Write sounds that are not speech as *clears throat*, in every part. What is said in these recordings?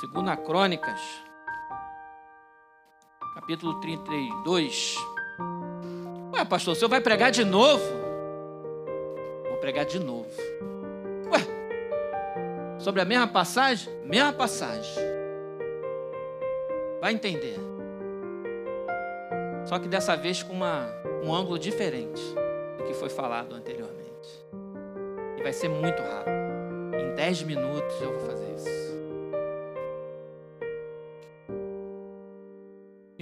Segunda Crônicas, capítulo 32. Ué, pastor, o senhor vai pregar de novo? Vou pregar de novo. Ué, sobre a mesma passagem? Mesma passagem. Vai entender. Só que dessa vez com uma, um ângulo diferente do que foi falado anteriormente. E vai ser muito rápido. Em 10 minutos eu vou fazer isso.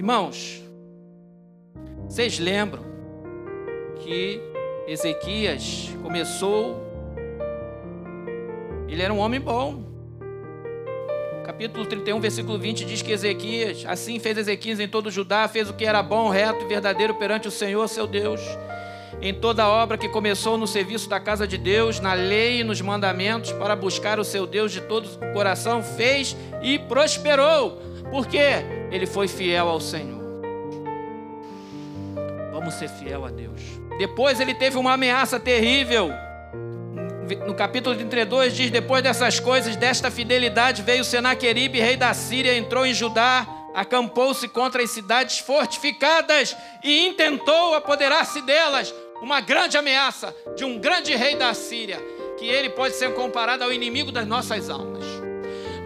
Irmãos, vocês lembram que Ezequias começou, ele era um homem bom. Capítulo 31, versículo 20 diz que Ezequias, assim fez Ezequias em todo Judá, fez o que era bom, reto e verdadeiro perante o Senhor, seu Deus. Em toda a obra que começou no serviço da casa de Deus, na lei e nos mandamentos, para buscar o seu Deus de todo o coração, fez e prosperou. Porque ele foi fiel ao Senhor. Vamos ser fiel a Deus. Depois ele teve uma ameaça terrível. No capítulo 32 diz: Depois dessas coisas, desta fidelidade, veio Senaqueribe, rei da Síria, entrou em Judá, acampou-se contra as cidades fortificadas e intentou apoderar-se delas. Uma grande ameaça de um grande rei da Síria, que ele pode ser comparado ao inimigo das nossas almas.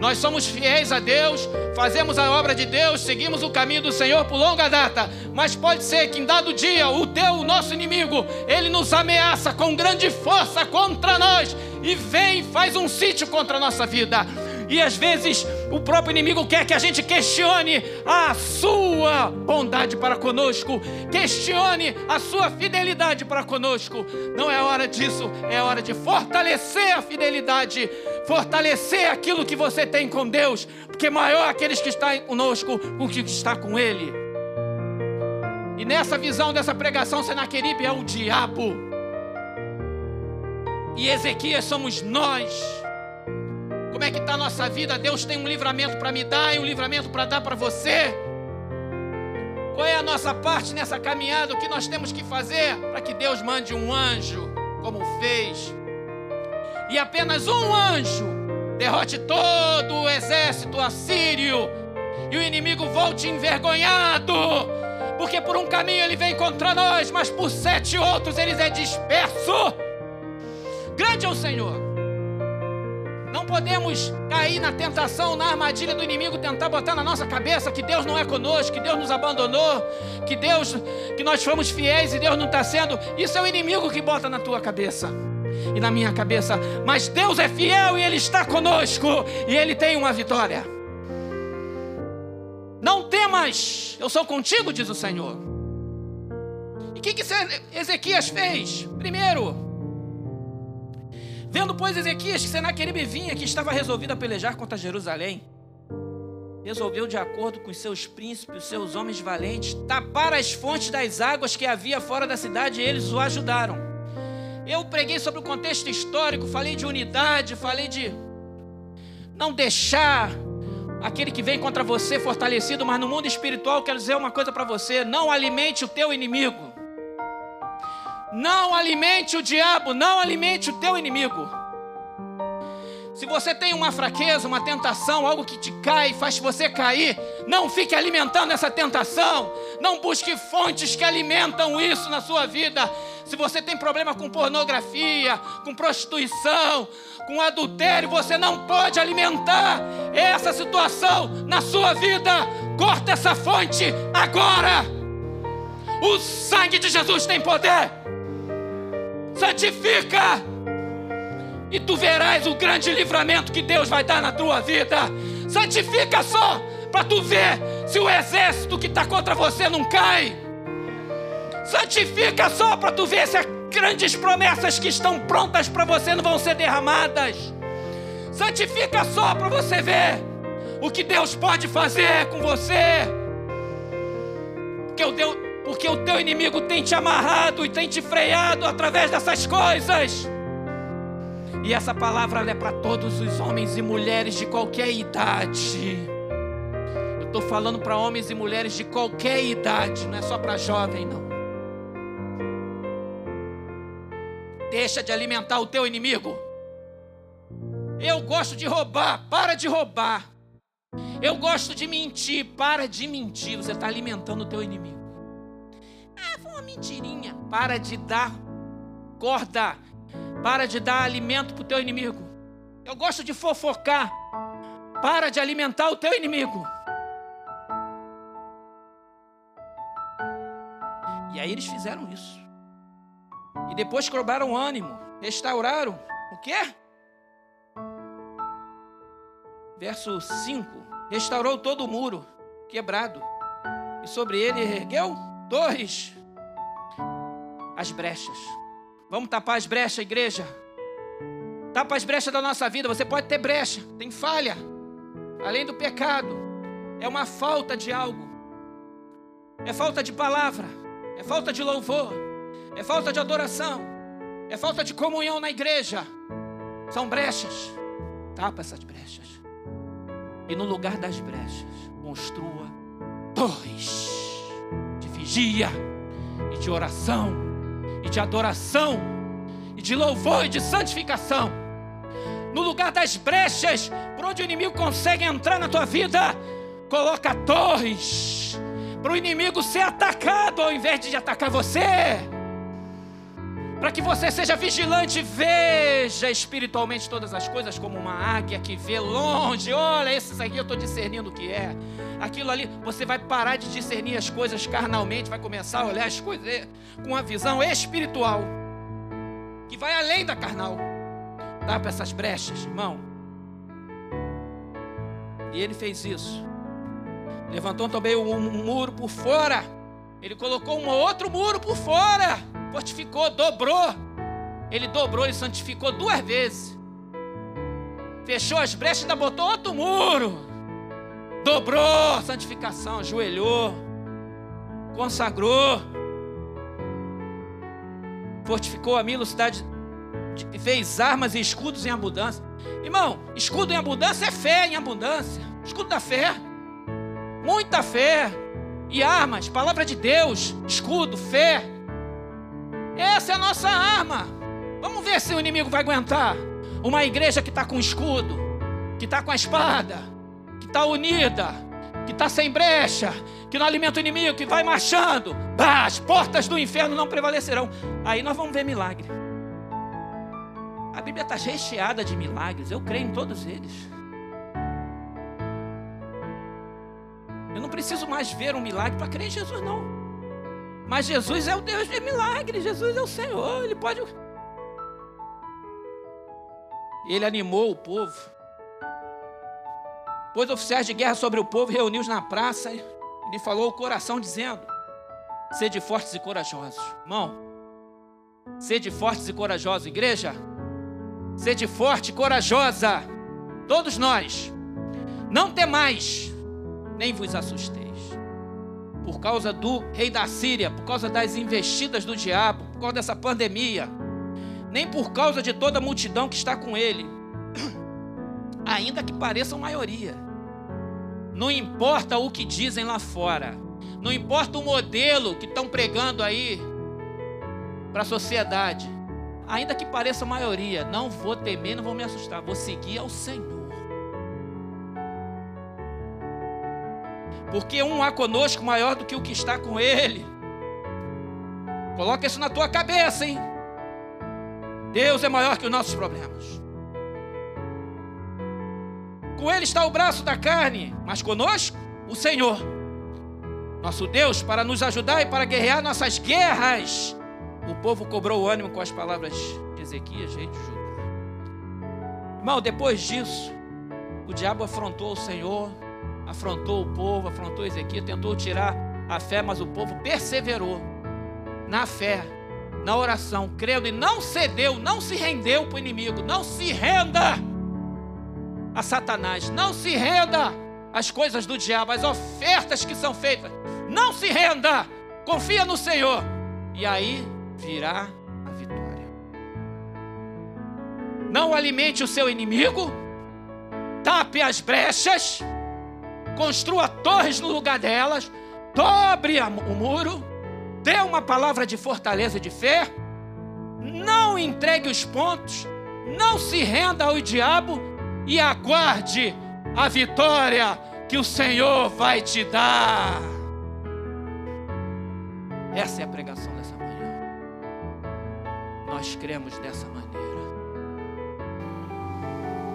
Nós somos fiéis a Deus, fazemos a obra de Deus, seguimos o caminho do Senhor por longa data, mas pode ser que em dado dia o teu, o nosso inimigo, ele nos ameaça com grande força contra nós e vem faz um sítio contra a nossa vida. E às vezes o próprio inimigo quer que a gente questione a sua bondade para conosco, questione a sua fidelidade para conosco. Não é hora disso, é hora de fortalecer a fidelidade, fortalecer aquilo que você tem com Deus, porque maior aqueles que estão conosco do que está com Ele. E nessa visão dessa pregação, Senaqueribe é o diabo. E Ezequias somos nós. Como é que está a nossa vida? Deus tem um livramento para me dar e um livramento para dar para você. Qual é a nossa parte nessa caminhada? O que nós temos que fazer para que Deus mande um anjo, como fez? E apenas um anjo derrote todo o exército assírio e o inimigo volte envergonhado, porque por um caminho ele vem contra nós, mas por sete outros ele é disperso. Grande é o Senhor. Não podemos cair na tentação, na armadilha do inimigo, tentar botar na nossa cabeça que Deus não é conosco, que Deus nos abandonou, que Deus, que nós fomos fiéis e Deus não está sendo. Isso é o inimigo que bota na tua cabeça e na minha cabeça. Mas Deus é fiel e Ele está conosco e Ele tem uma vitória. Não temas, eu sou contigo, diz o Senhor. E o que, que Ezequias fez? Primeiro, Vendo, pois, Ezequias que Senaqueribe vinha, que estava resolvido a pelejar contra Jerusalém, resolveu, de acordo com seus príncipes, os seus homens valentes, tapar as fontes das águas que havia fora da cidade e eles o ajudaram. Eu preguei sobre o contexto histórico, falei de unidade, falei de não deixar aquele que vem contra você fortalecido, mas no mundo espiritual quero dizer uma coisa para você: não alimente o teu inimigo. Não alimente o diabo, não alimente o teu inimigo. Se você tem uma fraqueza, uma tentação, algo que te cai, faz você cair, não fique alimentando essa tentação. Não busque fontes que alimentam isso na sua vida. Se você tem problema com pornografia, com prostituição, com adultério, você não pode alimentar essa situação na sua vida. Corta essa fonte agora. O sangue de Jesus tem poder santifica, e tu verás o grande livramento que Deus vai dar na tua vida. Santifica só, para tu ver se o exército que está contra você não cai. Santifica só para tu ver se as grandes promessas que estão prontas para você não vão ser derramadas. Santifica só para você ver o que Deus pode fazer com você. Porque o Deus, porque o teu inimigo tem te amarrado e tem te freado através dessas coisas. E essa palavra é para todos os homens e mulheres de qualquer idade. Eu estou falando para homens e mulheres de qualquer idade, não é só para jovem, não. Deixa de alimentar o teu inimigo. Eu gosto de roubar, para de roubar. Eu gosto de mentir. Para de mentir. Você está alimentando o teu inimigo. Mentirinha. Para de dar corda. Para de dar alimento para o teu inimigo. Eu gosto de fofocar. Para de alimentar o teu inimigo. E aí eles fizeram isso. E depois cobraram ânimo, restauraram o quê? Verso 5: Restaurou todo o muro quebrado, e sobre ele ergueu torres, as brechas. Vamos tapar as brechas, igreja. Tapa as brechas da nossa vida. Você pode ter brecha, tem falha. Além do pecado, é uma falta de algo. É falta de palavra, é falta de louvor, é falta de adoração, é falta de comunhão na igreja. São brechas. Tapa essas brechas. E no lugar das brechas, construa torres de vigia e de oração e de adoração e de louvor e de santificação. No lugar das brechas, por onde o inimigo consegue entrar na tua vida, coloca torres para o inimigo ser atacado ao invés de atacar você para que você seja vigilante, veja espiritualmente todas as coisas como uma águia que vê longe. Olha, esses aqui eu estou discernindo o que é. Aquilo ali, você vai parar de discernir as coisas carnalmente, vai começar a olhar as coisas com uma visão espiritual que vai além da carnal. Dá para essas brechas, irmão. E ele fez isso. Levantou também um muro por fora. Ele colocou um outro muro por fora fortificou, dobrou. Ele dobrou e santificou duas vezes. Fechou as brechas e ainda botou outro muro. Dobrou santificação, ajoelhou, consagrou. Fortificou a mil cidade, fez armas e escudos em abundância. Irmão, escudo em abundância é fé em abundância. Escudo da fé. Muita fé. E armas, palavra de Deus, escudo, fé. Essa é a nossa arma. Vamos ver se o inimigo vai aguentar. Uma igreja que está com escudo, que está com a espada, que está unida, que está sem brecha, que não alimenta o inimigo, que vai marchando. Bah, as portas do inferno não prevalecerão. Aí nós vamos ver milagre. A Bíblia está recheada de milagres. Eu creio em todos eles. Eu não preciso mais ver um milagre para crer em Jesus, não. Mas Jesus é o Deus de milagres, Jesus é o Senhor, Ele pode. Ele animou o povo. Pôs oficiais de guerra sobre o povo, reuniu-os na praça e lhe falou o coração, dizendo: Sede fortes e corajosos. Irmão, sede fortes e corajosos, igreja. Sede forte e corajosa. Todos nós. Não temais, nem vos assusteis por causa do rei da Síria, por causa das investidas do diabo, por causa dessa pandemia, nem por causa de toda a multidão que está com ele, *clears throat* ainda que pareçam maioria. Não importa o que dizem lá fora, não importa o modelo que estão pregando aí para a sociedade, ainda que pareça maioria, não vou temer, não vou me assustar, vou seguir ao Senhor. Porque um há conosco maior do que o que está com ele. Coloca isso na tua cabeça, hein? Deus é maior que os nossos problemas. Com ele está o braço da carne, mas conosco o Senhor, nosso Deus, para nos ajudar e para guerrear nossas guerras. O povo cobrou o ânimo com as palavras de Ezequias, rei de Judá. Irmão, depois disso, o diabo afrontou o Senhor afrontou o povo, afrontou Ezequiel, tentou tirar a fé, mas o povo perseverou na fé, na oração, crendo e não cedeu, não se rendeu para o inimigo, não se renda a Satanás, não se renda às coisas do diabo, às ofertas que são feitas, não se renda, confia no Senhor, e aí virá a vitória. Não alimente o seu inimigo, tape as brechas, construa torres no lugar delas, dobre o muro, dê uma palavra de fortaleza e de fé, não entregue os pontos, não se renda ao diabo e aguarde a vitória que o Senhor vai te dar. Essa é a pregação dessa manhã. Nós cremos dessa maneira.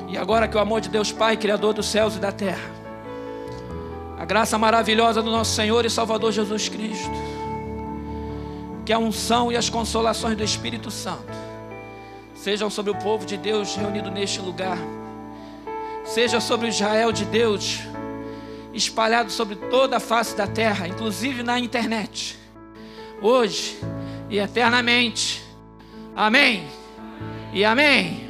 E agora que o amor de Deus Pai, Criador dos céus e da terra, graça maravilhosa do nosso Senhor e Salvador Jesus Cristo, que a unção e as consolações do Espírito Santo sejam sobre o povo de Deus reunido neste lugar, seja sobre o Israel de Deus espalhado sobre toda a face da terra, inclusive na internet, hoje e eternamente. Amém e amém.